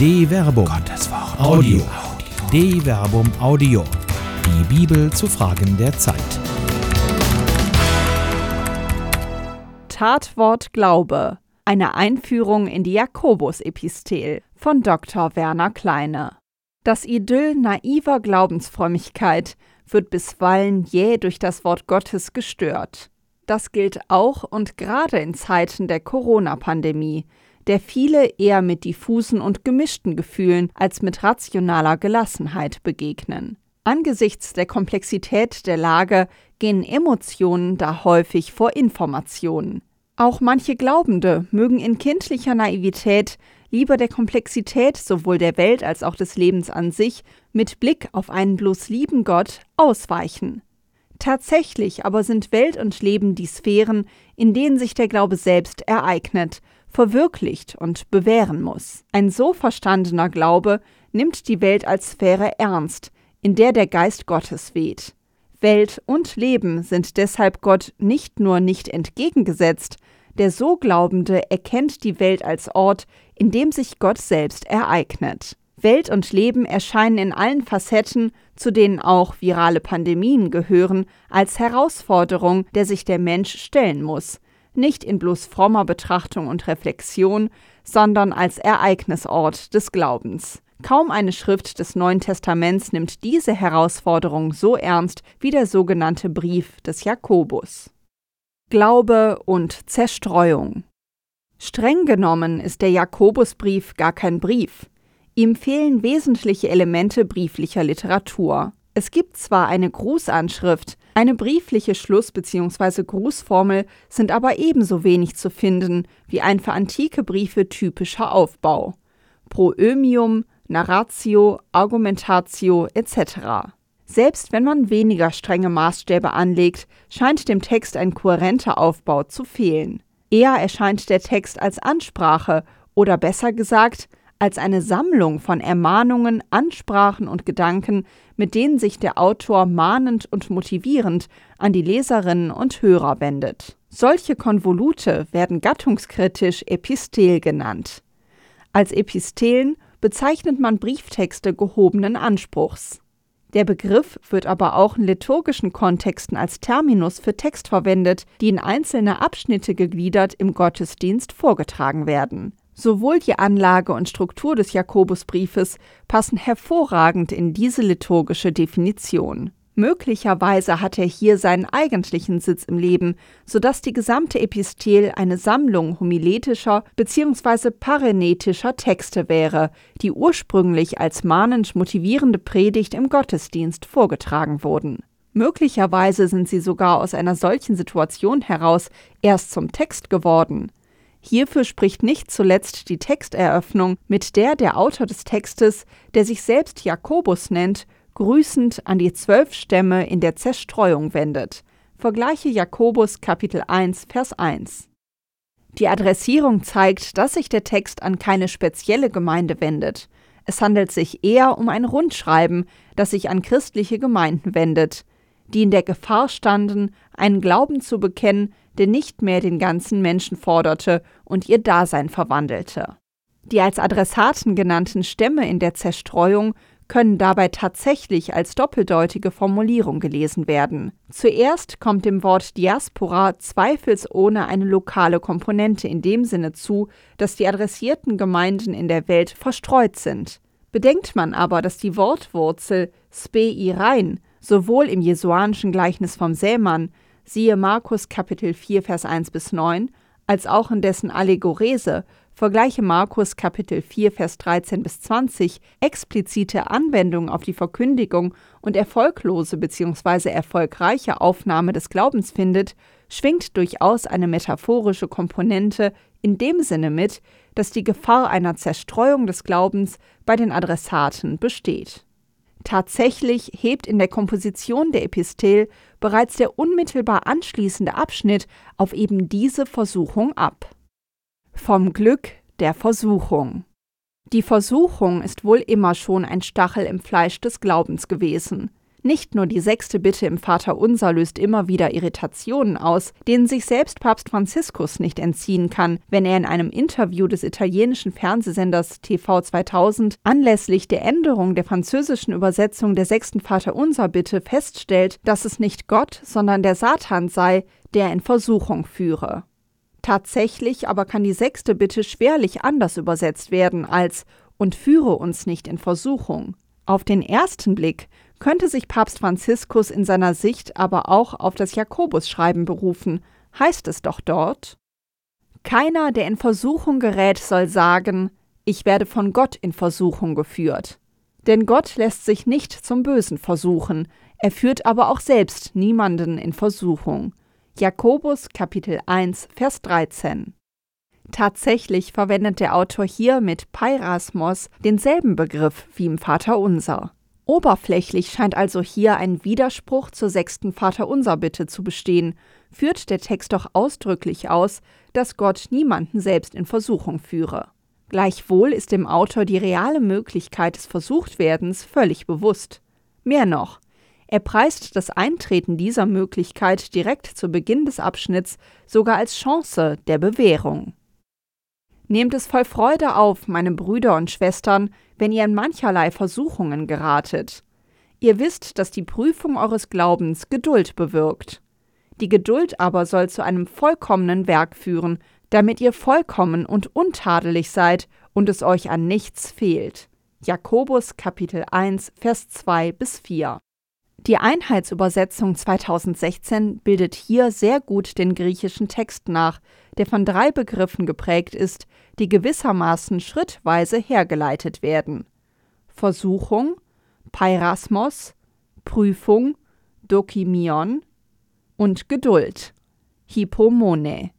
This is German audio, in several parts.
De Verbum. Gottes Wort. Audio. De Verbum Audio. Die Bibel zu Fragen der Zeit. Tatwort Glaube. Eine Einführung in die Jakobus-Epistel von Dr. Werner Kleine. Das Idyll naiver Glaubensfrömmigkeit wird bisweilen jäh durch das Wort Gottes gestört. Das gilt auch und gerade in Zeiten der Corona-Pandemie, der viele eher mit diffusen und gemischten Gefühlen als mit rationaler Gelassenheit begegnen. Angesichts der Komplexität der Lage gehen Emotionen da häufig vor Informationen. Auch manche Glaubende mögen in kindlicher Naivität lieber der Komplexität sowohl der Welt als auch des Lebens an sich mit Blick auf einen bloß lieben Gott ausweichen. Tatsächlich aber sind Welt und Leben die Sphären, in denen sich der Glaube selbst ereignet, verwirklicht und bewähren muss. Ein so verstandener Glaube nimmt die Welt als Sphäre ernst, in der der Geist Gottes weht. Welt und Leben sind deshalb Gott nicht nur nicht entgegengesetzt, der so Glaubende erkennt die Welt als Ort, in dem sich Gott selbst ereignet. Welt und Leben erscheinen in allen Facetten, zu denen auch virale Pandemien gehören, als Herausforderung, der sich der Mensch stellen muss, nicht in bloß frommer Betrachtung und Reflexion, sondern als Ereignisort des Glaubens. Kaum eine Schrift des Neuen Testaments nimmt diese Herausforderung so ernst wie der sogenannte Brief des Jakobus. Glaube und Zerstreuung Streng genommen ist der Jakobusbrief gar kein Brief. Ihm fehlen wesentliche Elemente brieflicher Literatur. Es gibt zwar eine Grußanschrift, eine briefliche Schluss- bzw. Grußformel sind aber ebenso wenig zu finden wie ein für antike Briefe typischer Aufbau. Proömium, Narratio, Argumentatio etc. Selbst wenn man weniger strenge Maßstäbe anlegt, scheint dem Text ein kohärenter Aufbau zu fehlen. Eher erscheint der Text als Ansprache oder besser gesagt als eine Sammlung von Ermahnungen, Ansprachen und Gedanken, mit denen sich der Autor mahnend und motivierend an die Leserinnen und Hörer wendet. Solche Konvolute werden gattungskritisch Epistel genannt. Als Epistelen bezeichnet man Brieftexte gehobenen Anspruchs. Der Begriff wird aber auch in liturgischen Kontexten als Terminus für Text verwendet, die in einzelne Abschnitte gegliedert im Gottesdienst vorgetragen werden. Sowohl die Anlage und Struktur des Jakobusbriefes passen hervorragend in diese liturgische Definition. Möglicherweise hat er hier seinen eigentlichen Sitz im Leben, sodass die gesamte Epistel eine Sammlung homiletischer bzw. parenetischer Texte wäre, die ursprünglich als mahnend motivierende Predigt im Gottesdienst vorgetragen wurden. Möglicherweise sind sie sogar aus einer solchen Situation heraus erst zum Text geworden. Hierfür spricht nicht zuletzt die Texteröffnung, mit der der Autor des Textes, der sich selbst Jakobus nennt, grüßend an die zwölf Stämme in der Zerstreuung wendet. Vergleiche Jakobus Kapitel 1, Vers 1. Die Adressierung zeigt, dass sich der Text an keine spezielle Gemeinde wendet. Es handelt sich eher um ein Rundschreiben, das sich an christliche Gemeinden wendet, die in der Gefahr standen, einen Glauben zu bekennen, der nicht mehr den ganzen Menschen forderte und ihr Dasein verwandelte. Die als Adressaten genannten Stämme in der Zerstreuung können dabei tatsächlich als doppeldeutige Formulierung gelesen werden. Zuerst kommt dem Wort Diaspora zweifelsohne eine lokale Komponente in dem Sinne zu, dass die adressierten Gemeinden in der Welt verstreut sind. Bedenkt man aber, dass die Wortwurzel spei rein sowohl im jesuanischen Gleichnis vom Sämann siehe Markus Kapitel 4, Vers 1 bis 9, als auch in dessen Allegorese, vergleiche Markus Kapitel 4, Vers 13 bis 20, explizite Anwendung auf die Verkündigung und erfolglose bzw. erfolgreiche Aufnahme des Glaubens findet, schwingt durchaus eine metaphorische Komponente in dem Sinne mit, dass die Gefahr einer Zerstreuung des Glaubens bei den Adressaten besteht. Tatsächlich hebt in der Komposition der Epistel bereits der unmittelbar anschließende Abschnitt auf eben diese Versuchung ab. Vom Glück der Versuchung. Die Versuchung ist wohl immer schon ein Stachel im Fleisch des Glaubens gewesen. Nicht nur die sechste Bitte im Vaterunser löst immer wieder Irritationen aus, denen sich selbst Papst Franziskus nicht entziehen kann, wenn er in einem Interview des italienischen Fernsehsenders TV 2000 anlässlich der Änderung der französischen Übersetzung der sechsten Vaterunser Bitte feststellt, dass es nicht Gott, sondern der Satan sei, der in Versuchung führe. Tatsächlich aber kann die sechste Bitte schwerlich anders übersetzt werden als und führe uns nicht in Versuchung. Auf den ersten Blick könnte sich Papst Franziskus in seiner Sicht aber auch auf das Jakobusschreiben berufen, heißt es doch dort Keiner, der in Versuchung gerät, soll sagen, ich werde von Gott in Versuchung geführt. Denn Gott lässt sich nicht zum Bösen versuchen, er führt aber auch selbst niemanden in Versuchung. Jakobus Kapitel 1 Vers 13. Tatsächlich verwendet der Autor hier mit Peirasmos denselben Begriff wie im Vaterunser. Oberflächlich scheint also hier ein Widerspruch zur sechsten Vaterunser-Bitte zu bestehen, führt der Text doch ausdrücklich aus, dass Gott niemanden selbst in Versuchung führe. Gleichwohl ist dem Autor die reale Möglichkeit des Versuchtwerdens völlig bewusst. Mehr noch, er preist das Eintreten dieser Möglichkeit direkt zu Beginn des Abschnitts sogar als Chance der Bewährung. Nehmt es voll Freude auf, meine Brüder und Schwestern, wenn ihr in mancherlei Versuchungen geratet. Ihr wisst, dass die Prüfung eures Glaubens Geduld bewirkt. Die Geduld aber soll zu einem vollkommenen Werk führen, damit ihr vollkommen und untadelig seid und es euch an nichts fehlt. Jakobus Kapitel 1 Vers 2 bis 4 die Einheitsübersetzung 2016 bildet hier sehr gut den griechischen Text nach, der von drei Begriffen geprägt ist, die gewissermaßen schrittweise hergeleitet werden. Versuchung, Peirasmos, Prüfung, Dokimion und Geduld, Hypomone.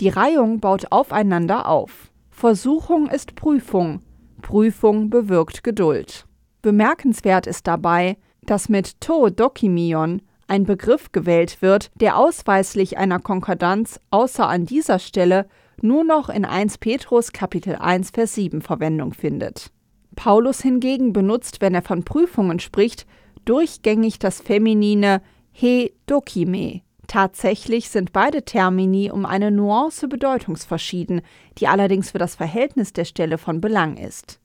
Die Reihung baut aufeinander auf. Versuchung ist Prüfung, Prüfung bewirkt Geduld. Bemerkenswert ist dabei, dass mit to dokimion ein Begriff gewählt wird, der ausweislich einer Konkordanz außer an dieser Stelle nur noch in 1 Petrus Kapitel 1 Vers 7 Verwendung findet. Paulus hingegen benutzt, wenn er von Prüfungen spricht, durchgängig das feminine he dokime. Tatsächlich sind beide Termini um eine Nuance bedeutungsverschieden, die allerdings für das Verhältnis der Stelle von Belang ist.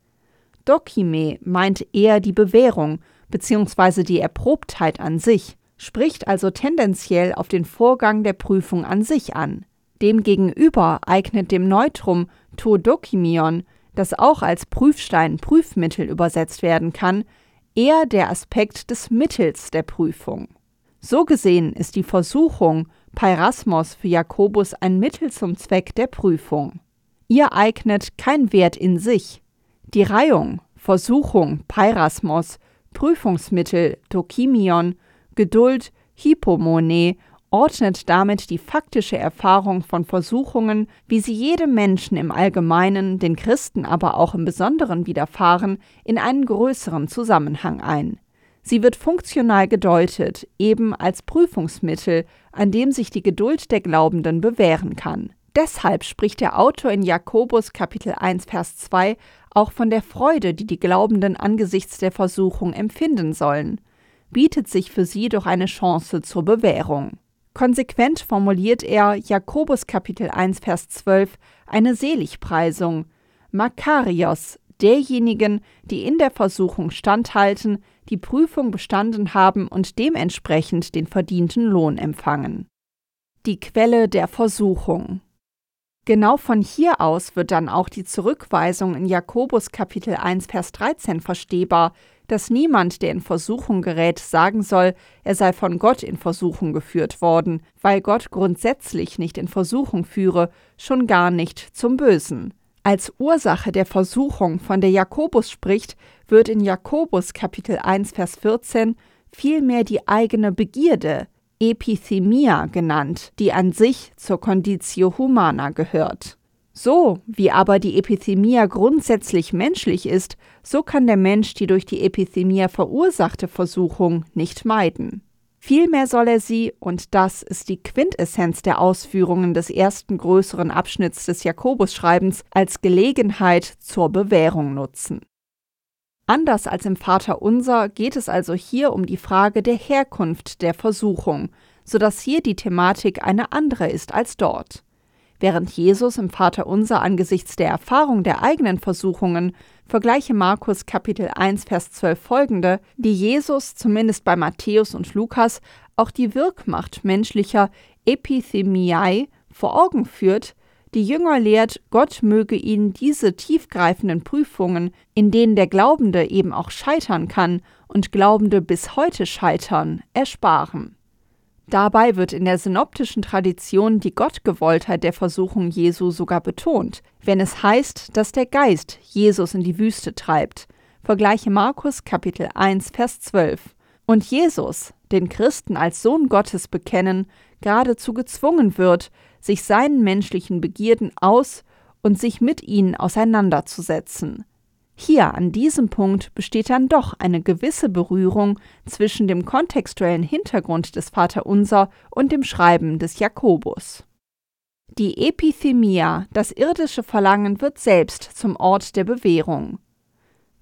Dokime meint eher die Bewährung bzw. die Erprobtheit an sich, spricht also tendenziell auf den Vorgang der Prüfung an sich an. Demgegenüber eignet dem Neutrum to dokimion, das auch als Prüfstein Prüfmittel übersetzt werden kann, eher der Aspekt des Mittels der Prüfung. So gesehen ist die Versuchung Peirasmos für Jakobus ein Mittel zum Zweck der Prüfung. Ihr eignet kein Wert in sich. Die Reihung, Versuchung, Peirasmos Prüfungsmittel Dokimion, Geduld Hypomone ordnet damit die faktische Erfahrung von Versuchungen, wie sie jedem Menschen im Allgemeinen, den Christen aber auch im Besonderen widerfahren, in einen größeren Zusammenhang ein. Sie wird funktional gedeutet, eben als Prüfungsmittel, an dem sich die Geduld der Glaubenden bewähren kann. Deshalb spricht der Autor in Jakobus Kapitel 1 Vers 2 auch von der Freude, die die Glaubenden angesichts der Versuchung empfinden sollen, bietet sich für sie doch eine Chance zur Bewährung. Konsequent formuliert er Jakobus Kapitel 1 Vers 12 eine Seligpreisung, Makarios, derjenigen, die in der Versuchung standhalten, die Prüfung bestanden haben und dementsprechend den verdienten Lohn empfangen. Die Quelle der Versuchung Genau von hier aus wird dann auch die Zurückweisung in Jakobus Kapitel 1 Vers 13 verstehbar, dass niemand, der in Versuchung gerät, sagen soll, er sei von Gott in Versuchung geführt worden, weil Gott grundsätzlich nicht in Versuchung führe, schon gar nicht zum Bösen. Als Ursache der Versuchung, von der Jakobus spricht, wird in Jakobus Kapitel 1 Vers 14 vielmehr die eigene Begierde, Epithemia genannt, die an sich zur Conditio Humana gehört. So wie aber die Epithemia grundsätzlich menschlich ist, so kann der Mensch die durch die Epithemia verursachte Versuchung nicht meiden. Vielmehr soll er sie, und das ist die Quintessenz der Ausführungen des ersten größeren Abschnitts des Jakobusschreibens, als Gelegenheit zur Bewährung nutzen. Anders als im Vater unser geht es also hier um die Frage der Herkunft der Versuchung, so dass hier die Thematik eine andere ist als dort. Während Jesus im Vater unser angesichts der Erfahrung der eigenen Versuchungen, vergleiche Markus Kapitel 1 Vers 12 folgende, die Jesus zumindest bei Matthäus und Lukas auch die Wirkmacht menschlicher Epithemiai vor Augen führt, die Jünger lehrt, Gott möge ihnen diese tiefgreifenden Prüfungen, in denen der Glaubende eben auch scheitern kann und Glaubende bis heute scheitern, ersparen. Dabei wird in der synoptischen Tradition die Gottgewolltheit der Versuchung Jesu sogar betont, wenn es heißt, dass der Geist Jesus in die Wüste treibt. Vergleiche Markus Kapitel 1 Vers 12. Und Jesus, den Christen als Sohn Gottes bekennen, geradezu gezwungen wird, sich seinen menschlichen Begierden aus und sich mit ihnen auseinanderzusetzen. Hier an diesem Punkt besteht dann doch eine gewisse Berührung zwischen dem kontextuellen Hintergrund des Vaterunser und dem Schreiben des Jakobus. Die Epithemia, das irdische Verlangen, wird selbst zum Ort der Bewährung.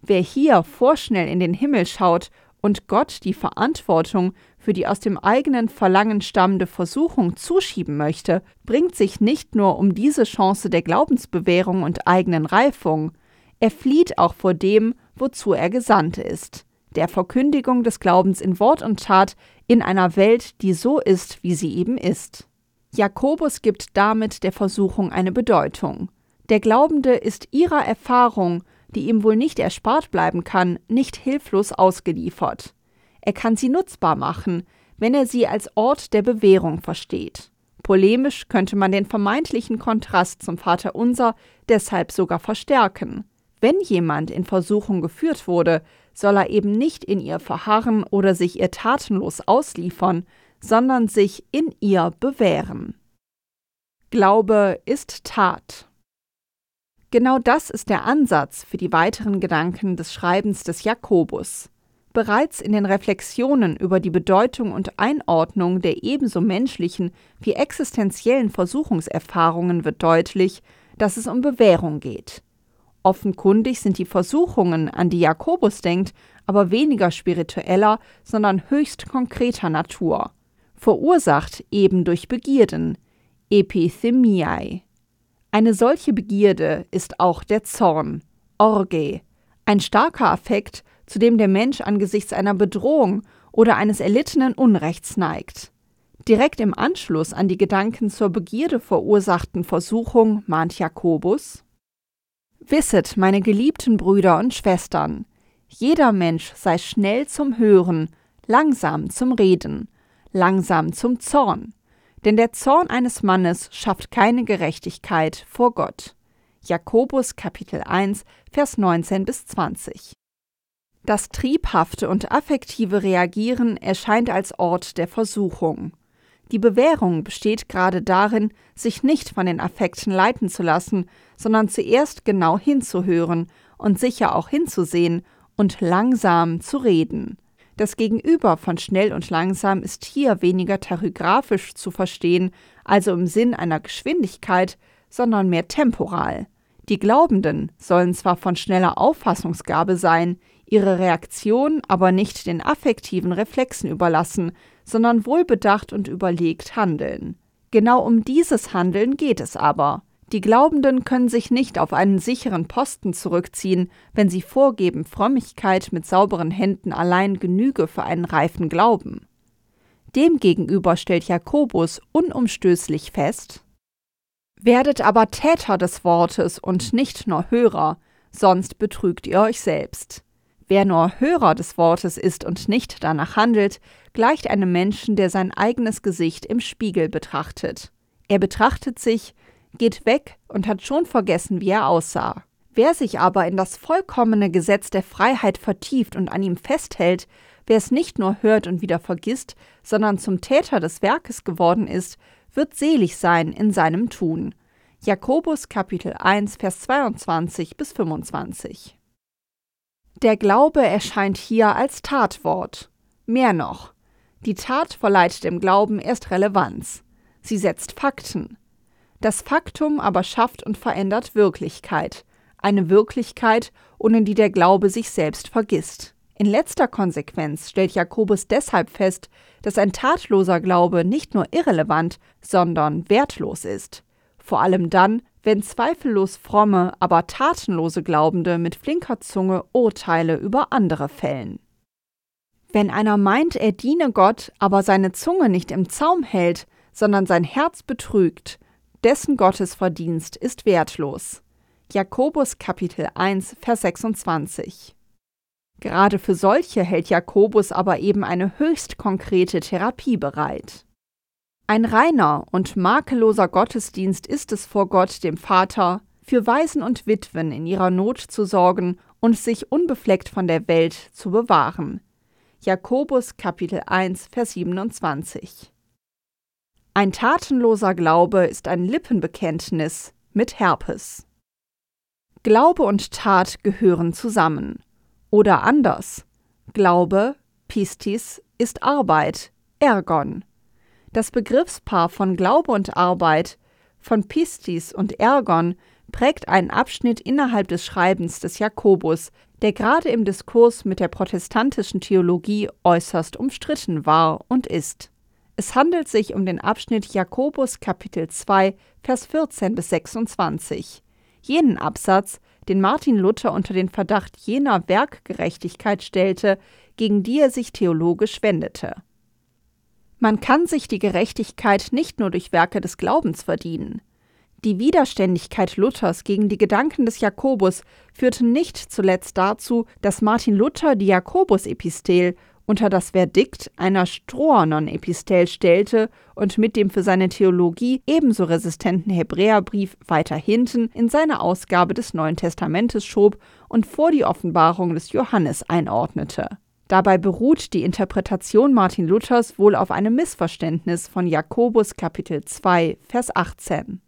Wer hier vorschnell in den Himmel schaut und Gott die Verantwortung für die aus dem eigenen Verlangen stammende Versuchung zuschieben möchte, bringt sich nicht nur um diese Chance der Glaubensbewährung und eigenen Reifung, er flieht auch vor dem, wozu er gesandt ist, der Verkündigung des Glaubens in Wort und Tat in einer Welt, die so ist, wie sie eben ist. Jakobus gibt damit der Versuchung eine Bedeutung. Der Glaubende ist ihrer Erfahrung, die ihm wohl nicht erspart bleiben kann, nicht hilflos ausgeliefert. Er kann sie nutzbar machen, wenn er sie als Ort der Bewährung versteht. Polemisch könnte man den vermeintlichen Kontrast zum Vaterunser deshalb sogar verstärken. Wenn jemand in Versuchung geführt wurde, soll er eben nicht in ihr verharren oder sich ihr tatenlos ausliefern, sondern sich in ihr bewähren. Glaube ist Tat. Genau das ist der Ansatz für die weiteren Gedanken des Schreibens des Jakobus. Bereits in den Reflexionen über die Bedeutung und Einordnung der ebenso menschlichen wie existenziellen Versuchungserfahrungen wird deutlich, dass es um Bewährung geht. Offenkundig sind die Versuchungen, an die Jakobus denkt, aber weniger spiritueller, sondern höchst konkreter Natur, verursacht eben durch Begierden, Epithemiae. Eine solche Begierde ist auch der Zorn, Orge, ein starker Affekt, zu dem der Mensch angesichts einer Bedrohung oder eines erlittenen Unrechts neigt. Direkt im Anschluss an die Gedanken zur Begierde verursachten Versuchung mahnt Jakobus Wisset, meine geliebten Brüder und Schwestern, jeder Mensch sei schnell zum Hören, langsam zum Reden, langsam zum Zorn, denn der Zorn eines Mannes schafft keine Gerechtigkeit vor Gott. Jakobus Kapitel 1, Vers 19 bis 20. Das triebhafte und affektive Reagieren erscheint als Ort der Versuchung. Die Bewährung besteht gerade darin, sich nicht von den Affekten leiten zu lassen, sondern zuerst genau hinzuhören und sicher auch hinzusehen und langsam zu reden. Das Gegenüber von schnell und langsam ist hier weniger tachygraphisch zu verstehen, also im Sinn einer Geschwindigkeit, sondern mehr temporal. Die Glaubenden sollen zwar von schneller Auffassungsgabe sein, ihre Reaktion aber nicht den affektiven Reflexen überlassen, sondern wohlbedacht und überlegt handeln. Genau um dieses Handeln geht es aber. Die Glaubenden können sich nicht auf einen sicheren Posten zurückziehen, wenn sie vorgeben, Frömmigkeit mit sauberen Händen allein genüge für einen reifen Glauben. Demgegenüber stellt Jakobus unumstößlich fest, Werdet aber Täter des Wortes und nicht nur Hörer, sonst betrügt ihr euch selbst. Wer nur Hörer des Wortes ist und nicht danach handelt, gleicht einem Menschen, der sein eigenes Gesicht im Spiegel betrachtet. Er betrachtet sich, geht weg und hat schon vergessen, wie er aussah. Wer sich aber in das vollkommene Gesetz der Freiheit vertieft und an ihm festhält, wer es nicht nur hört und wieder vergisst, sondern zum Täter des Werkes geworden ist, wird selig sein in seinem Tun. Jakobus Kapitel 1 Vers 22 bis 25. Der Glaube erscheint hier als Tatwort. Mehr noch, die Tat verleiht dem Glauben erst Relevanz. Sie setzt Fakten. Das Faktum aber schafft und verändert Wirklichkeit, eine Wirklichkeit, ohne die der Glaube sich selbst vergisst. In letzter Konsequenz stellt Jakobus deshalb fest, dass ein tatloser Glaube nicht nur irrelevant, sondern wertlos ist. Vor allem dann, wenn zweifellos fromme, aber tatenlose Glaubende mit flinker Zunge Urteile über andere fällen. Wenn einer meint, er diene Gott, aber seine Zunge nicht im Zaum hält, sondern sein Herz betrügt, dessen Gottesverdienst ist wertlos. Jakobus Kapitel 1 Vers 26 Gerade für solche hält Jakobus aber eben eine höchst konkrete Therapie bereit. Ein reiner und makelloser Gottesdienst ist es vor Gott, dem Vater, für Waisen und Witwen in ihrer Not zu sorgen und sich unbefleckt von der Welt zu bewahren. Jakobus Kapitel 1 Vers 27 Ein tatenloser Glaube ist ein Lippenbekenntnis mit Herpes. Glaube und Tat gehören zusammen. Oder anders. Glaube, Pistis, ist Arbeit, Ergon. Das Begriffspaar von Glaube und Arbeit, von Pistis und Ergon, prägt einen Abschnitt innerhalb des Schreibens des Jakobus, der gerade im Diskurs mit der protestantischen Theologie äußerst umstritten war und ist. Es handelt sich um den Abschnitt Jakobus Kapitel 2, Vers 14 bis 26. Jenen Absatz, den Martin Luther unter den Verdacht jener Werkgerechtigkeit stellte, gegen die er sich theologisch wendete. Man kann sich die Gerechtigkeit nicht nur durch Werke des Glaubens verdienen. Die Widerständigkeit Luthers gegen die Gedanken des Jakobus führte nicht zuletzt dazu, dass Martin Luther die Jakobus-Epistel unter das Verdikt einer Stroanon-Epistel stellte und mit dem für seine Theologie ebenso resistenten Hebräerbrief weiter hinten in seine Ausgabe des Neuen Testamentes schob und vor die Offenbarung des Johannes einordnete. Dabei beruht die Interpretation Martin Luthers wohl auf einem Missverständnis von Jakobus Kapitel 2, Vers 18.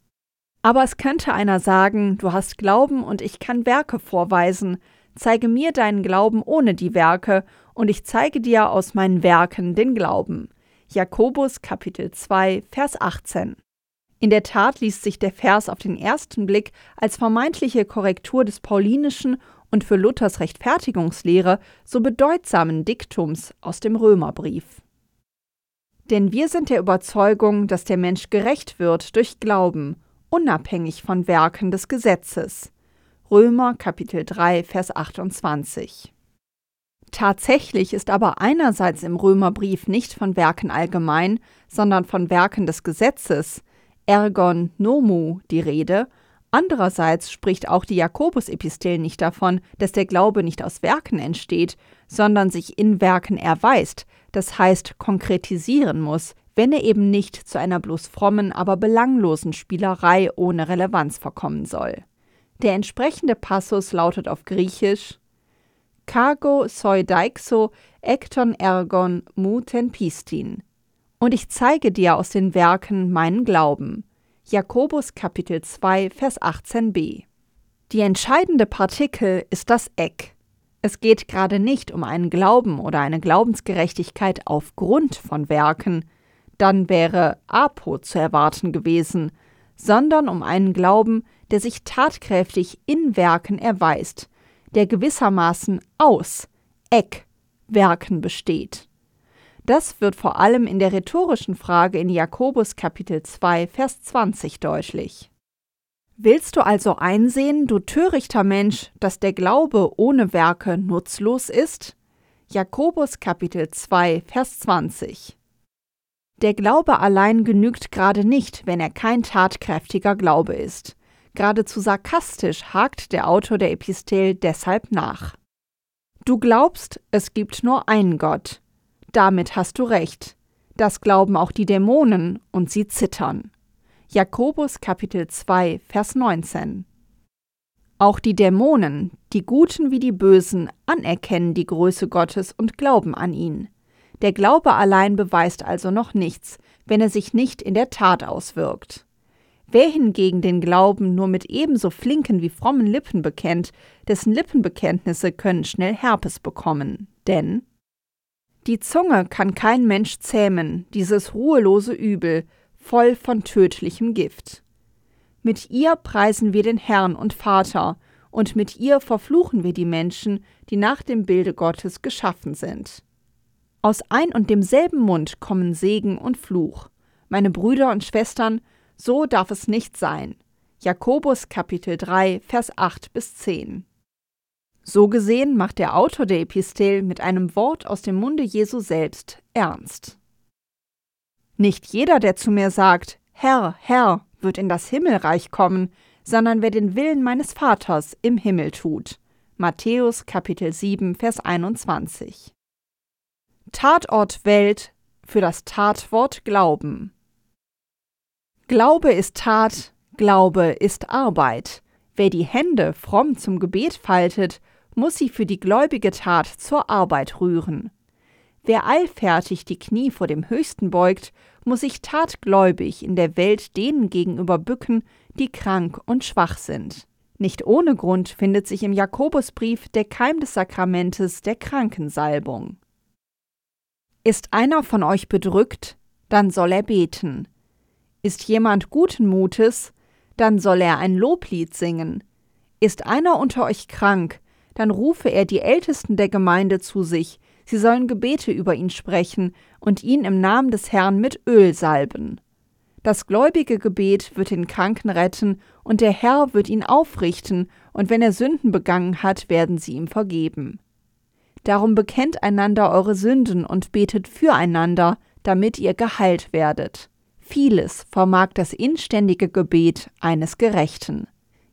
Aber es könnte einer sagen, du hast Glauben und ich kann Werke vorweisen, zeige mir deinen Glauben ohne die Werke, und ich zeige dir aus meinen Werken den Glauben. Jakobus Kapitel 2, Vers 18. In der Tat liest sich der Vers auf den ersten Blick als vermeintliche Korrektur des paulinischen und für Luthers Rechtfertigungslehre so bedeutsamen Diktums aus dem Römerbrief. Denn wir sind der Überzeugung, dass der Mensch gerecht wird durch Glauben, unabhängig von Werken des Gesetzes. Römer Kapitel 3, Vers 28. Tatsächlich ist aber einerseits im Römerbrief nicht von Werken allgemein, sondern von Werken des Gesetzes, ergon nomu, die Rede, andererseits spricht auch die Jakobus-Epistel nicht davon, dass der Glaube nicht aus Werken entsteht, sondern sich in Werken erweist, das heißt konkretisieren muss, wenn er eben nicht zu einer bloß frommen, aber belanglosen Spielerei ohne Relevanz verkommen soll. Der entsprechende Passus lautet auf Griechisch Soi deixo ekton ergon muten pistin. Und ich zeige dir aus den Werken meinen Glauben. Jakobus Kapitel 2 Vers 18b. Die entscheidende Partikel ist das Eck. Es geht gerade nicht um einen Glauben oder eine Glaubensgerechtigkeit aufgrund von Werken, dann wäre Apo zu erwarten gewesen, sondern um einen Glauben, der sich tatkräftig in Werken erweist, der gewissermaßen aus Eck Werken besteht. Das wird vor allem in der rhetorischen Frage in Jakobus Kapitel 2 Vers 20 deutlich. Willst du also einsehen, du törichter Mensch, dass der Glaube ohne Werke nutzlos ist? Jakobus Kapitel 2 Vers 20 Der Glaube allein genügt gerade nicht, wenn er kein tatkräftiger Glaube ist. Geradezu sarkastisch hakt der Autor der Epistel deshalb nach. Du glaubst, es gibt nur einen Gott. Damit hast du recht. Das glauben auch die Dämonen und sie zittern. Jakobus Kapitel 2, Vers 19. Auch die Dämonen, die Guten wie die Bösen, anerkennen die Größe Gottes und glauben an ihn. Der Glaube allein beweist also noch nichts, wenn er sich nicht in der Tat auswirkt. Wer hingegen den Glauben nur mit ebenso flinken wie frommen Lippen bekennt, dessen Lippenbekenntnisse können schnell Herpes bekommen. Denn die Zunge kann kein Mensch zähmen, dieses ruhelose Übel, voll von tödlichem Gift. Mit ihr preisen wir den Herrn und Vater, und mit ihr verfluchen wir die Menschen, die nach dem Bilde Gottes geschaffen sind. Aus ein und demselben Mund kommen Segen und Fluch. Meine Brüder und Schwestern, so darf es nicht sein. Jakobus Kapitel 3, Vers 8 bis 10. So gesehen macht der Autor der Epistel mit einem Wort aus dem Munde Jesu selbst ernst. Nicht jeder, der zu mir sagt, Herr, Herr, wird in das Himmelreich kommen, sondern wer den Willen meines Vaters im Himmel tut. Matthäus Kapitel 7, Vers 21. Tatort Welt für das Tatwort Glauben. Glaube ist Tat, Glaube ist Arbeit. Wer die Hände fromm zum Gebet faltet, muss sie für die gläubige Tat zur Arbeit rühren. Wer eilfertig die Knie vor dem Höchsten beugt, muss sich tatgläubig in der Welt denen gegenüber bücken, die krank und schwach sind. Nicht ohne Grund findet sich im Jakobusbrief der Keim des Sakramentes der Krankensalbung. Ist einer von euch bedrückt, dann soll er beten. Ist jemand guten Mutes, dann soll er ein Loblied singen. Ist einer unter euch krank, dann rufe er die Ältesten der Gemeinde zu sich, sie sollen Gebete über ihn sprechen und ihn im Namen des Herrn mit Öl salben. Das gläubige Gebet wird den Kranken retten, und der Herr wird ihn aufrichten, und wenn er Sünden begangen hat, werden sie ihm vergeben. Darum bekennt einander eure Sünden und betet füreinander, damit ihr geheilt werdet. Vieles vermag das inständige Gebet eines Gerechten.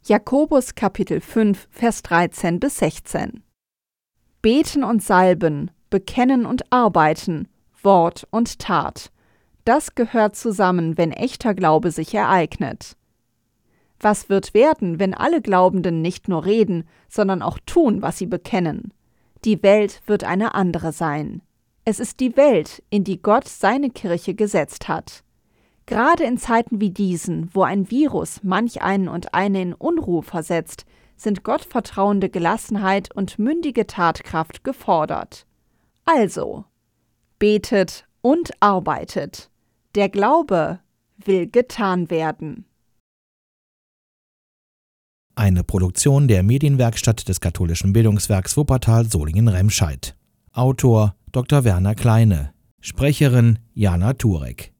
Jakobus Kapitel 5, Vers 13 bis 16. Beten und salben, bekennen und arbeiten, Wort und Tat das gehört zusammen, wenn echter Glaube sich ereignet. Was wird werden, wenn alle Glaubenden nicht nur reden, sondern auch tun, was sie bekennen? Die Welt wird eine andere sein. Es ist die Welt, in die Gott seine Kirche gesetzt hat. Gerade in Zeiten wie diesen, wo ein Virus manch einen und eine in Unruhe versetzt, sind gottvertrauende Gelassenheit und mündige Tatkraft gefordert. Also, betet und arbeitet. Der Glaube will getan werden. Eine Produktion der Medienwerkstatt des katholischen Bildungswerks Wuppertal Solingen-Remscheid. Autor Dr. Werner Kleine. Sprecherin Jana Turek.